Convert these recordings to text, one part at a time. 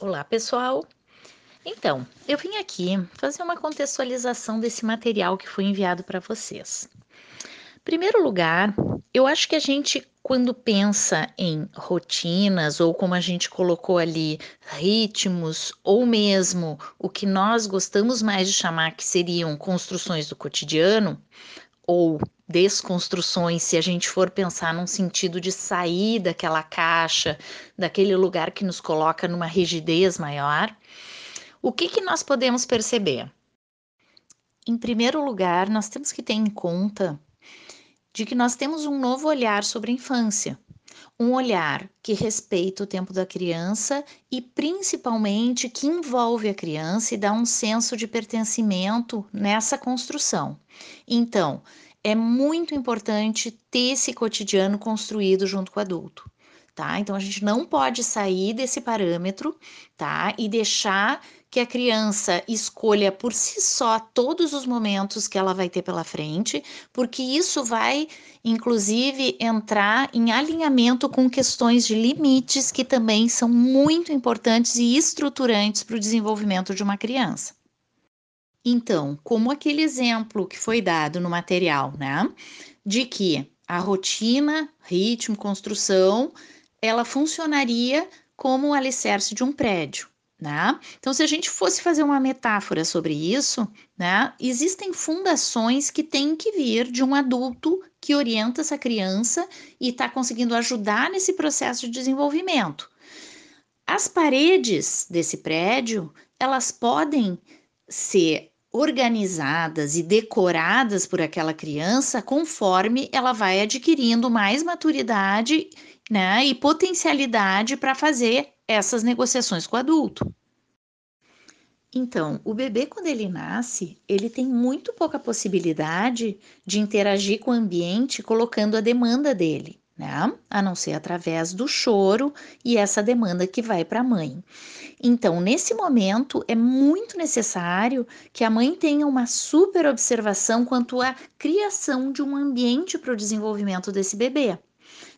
Olá, pessoal! Então, eu vim aqui fazer uma contextualização desse material que foi enviado para vocês. Em primeiro lugar, eu acho que a gente, quando pensa em rotinas, ou como a gente colocou ali, ritmos, ou mesmo o que nós gostamos mais de chamar que seriam construções do cotidiano, ou desconstruções, se a gente for pensar num sentido de sair daquela caixa, daquele lugar que nos coloca numa rigidez maior, o que, que nós podemos perceber? Em primeiro lugar, nós temos que ter em conta de que nós temos um novo olhar sobre a infância, um olhar que respeita o tempo da criança e principalmente que envolve a criança e dá um senso de pertencimento nessa construção. Então, é muito importante ter esse cotidiano construído junto com o adulto, tá? Então a gente não pode sair desse parâmetro, tá? E deixar que a criança escolha por si só todos os momentos que ela vai ter pela frente, porque isso vai, inclusive, entrar em alinhamento com questões de limites que também são muito importantes e estruturantes para o desenvolvimento de uma criança. Então, como aquele exemplo que foi dado no material, né? De que a rotina, ritmo, construção, ela funcionaria como o alicerce de um prédio. Né? Então, se a gente fosse fazer uma metáfora sobre isso, né, existem fundações que têm que vir de um adulto que orienta essa criança e está conseguindo ajudar nesse processo de desenvolvimento. As paredes desse prédio, elas podem ser organizadas e decoradas por aquela criança conforme ela vai adquirindo mais maturidade né, e potencialidade para fazer essas negociações com o adulto. Então, o bebê, quando ele nasce, ele tem muito pouca possibilidade de interagir com o ambiente colocando a demanda dele, né? A não ser através do choro e essa demanda que vai para a mãe. Então, nesse momento, é muito necessário que a mãe tenha uma super observação quanto à criação de um ambiente para o desenvolvimento desse bebê.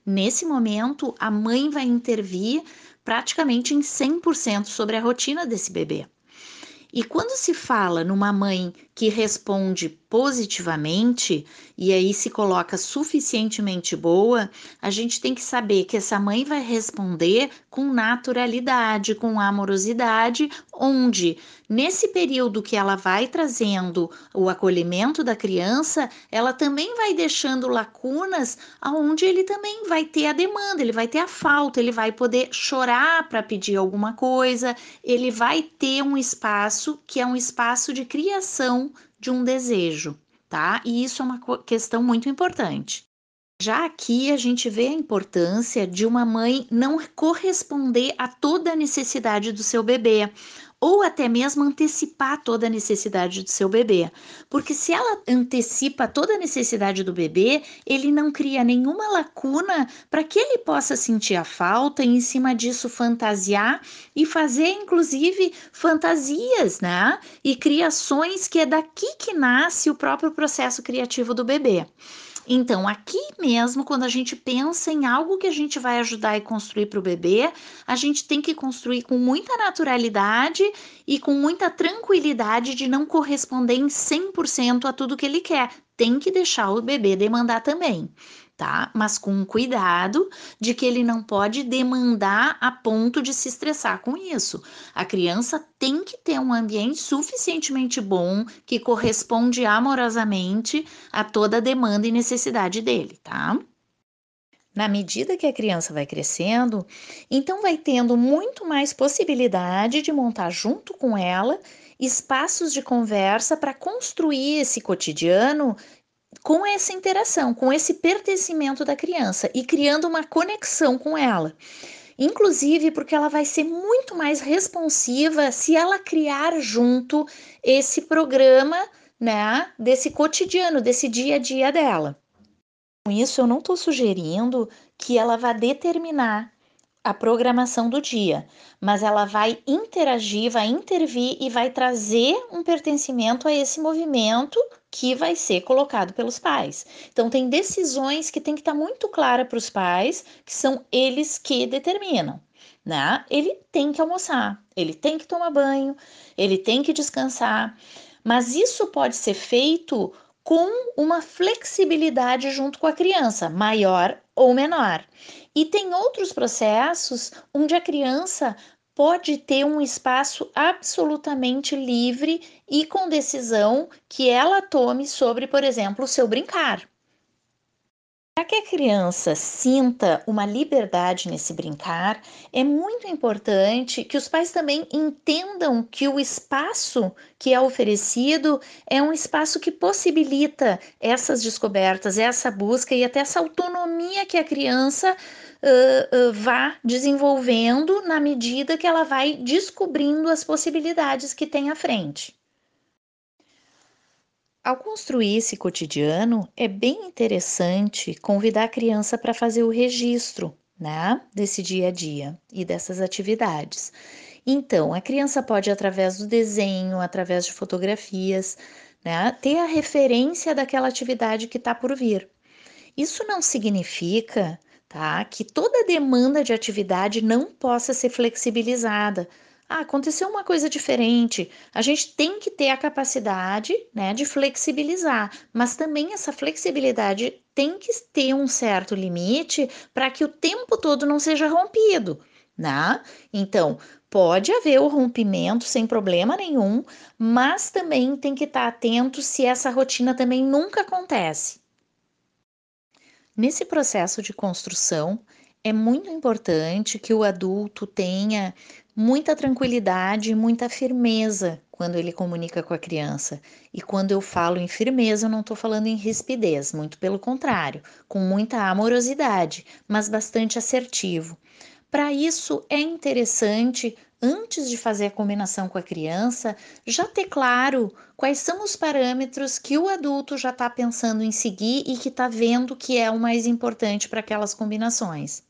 Nesse momento, a mãe vai intervir praticamente em 100% sobre a rotina desse bebê. E quando se fala numa mãe que responde positivamente e aí se coloca suficientemente boa, a gente tem que saber que essa mãe vai responder com naturalidade, com amorosidade, onde nesse período que ela vai trazendo o acolhimento da criança, ela também vai deixando lacunas aonde ele também vai ter a demanda, ele vai ter a falta, ele vai poder chorar para pedir alguma coisa, ele vai ter um espaço que é um espaço de criação de um desejo, tá? E isso é uma questão muito importante. Já aqui a gente vê a importância de uma mãe não corresponder a toda a necessidade do seu bebê, ou até mesmo antecipar toda a necessidade do seu bebê. Porque se ela antecipa toda a necessidade do bebê, ele não cria nenhuma lacuna para que ele possa sentir a falta e em cima disso fantasiar e fazer inclusive fantasias, né? E criações que é daqui que nasce o próprio processo criativo do bebê. Então, aqui mesmo, quando a gente pensa em algo que a gente vai ajudar e construir para o bebê, a gente tem que construir com muita naturalidade e com muita tranquilidade de não corresponder em 100% a tudo que ele quer. Tem que deixar o bebê demandar também tá? Mas com cuidado de que ele não pode demandar a ponto de se estressar com isso. A criança tem que ter um ambiente suficientemente bom que corresponde amorosamente a toda a demanda e necessidade dele, tá? Na medida que a criança vai crescendo, então vai tendo muito mais possibilidade de montar junto com ela espaços de conversa para construir esse cotidiano com essa interação, com esse pertencimento da criança e criando uma conexão com ela. Inclusive porque ela vai ser muito mais responsiva se ela criar junto esse programa, né, desse cotidiano, desse dia a dia dela. Com isso, eu não estou sugerindo que ela vá determinar a programação do dia, mas ela vai interagir, vai intervir e vai trazer um pertencimento a esse movimento que vai ser colocado pelos pais. Então, tem decisões que tem que estar tá muito clara para os pais, que são eles que determinam. né? Ele tem que almoçar, ele tem que tomar banho, ele tem que descansar, mas isso pode ser feito com uma flexibilidade junto com a criança, maior ou menor. E tem outros processos onde a criança pode ter um espaço absolutamente livre e com decisão que ela tome sobre, por exemplo, o seu brincar. Para que a criança sinta uma liberdade nesse brincar, é muito importante que os pais também entendam que o espaço que é oferecido é um espaço que possibilita essas descobertas, essa busca e até essa autonomia que a criança uh, uh, vá desenvolvendo na medida que ela vai descobrindo as possibilidades que tem à frente. Ao construir esse cotidiano, é bem interessante convidar a criança para fazer o registro né, desse dia a dia e dessas atividades. Então, a criança pode, através do desenho, através de fotografias, né, ter a referência daquela atividade que está por vir. Isso não significa tá, que toda demanda de atividade não possa ser flexibilizada. Ah, aconteceu uma coisa diferente. A gente tem que ter a capacidade né, de flexibilizar, mas também essa flexibilidade tem que ter um certo limite para que o tempo todo não seja rompido. Né? Então, pode haver o rompimento sem problema nenhum, mas também tem que estar atento se essa rotina também nunca acontece. Nesse processo de construção, é muito importante que o adulto tenha muita tranquilidade e muita firmeza quando ele comunica com a criança. E quando eu falo em firmeza, eu não estou falando em rispidez, muito pelo contrário, com muita amorosidade, mas bastante assertivo. Para isso, é interessante, antes de fazer a combinação com a criança, já ter claro quais são os parâmetros que o adulto já está pensando em seguir e que está vendo que é o mais importante para aquelas combinações.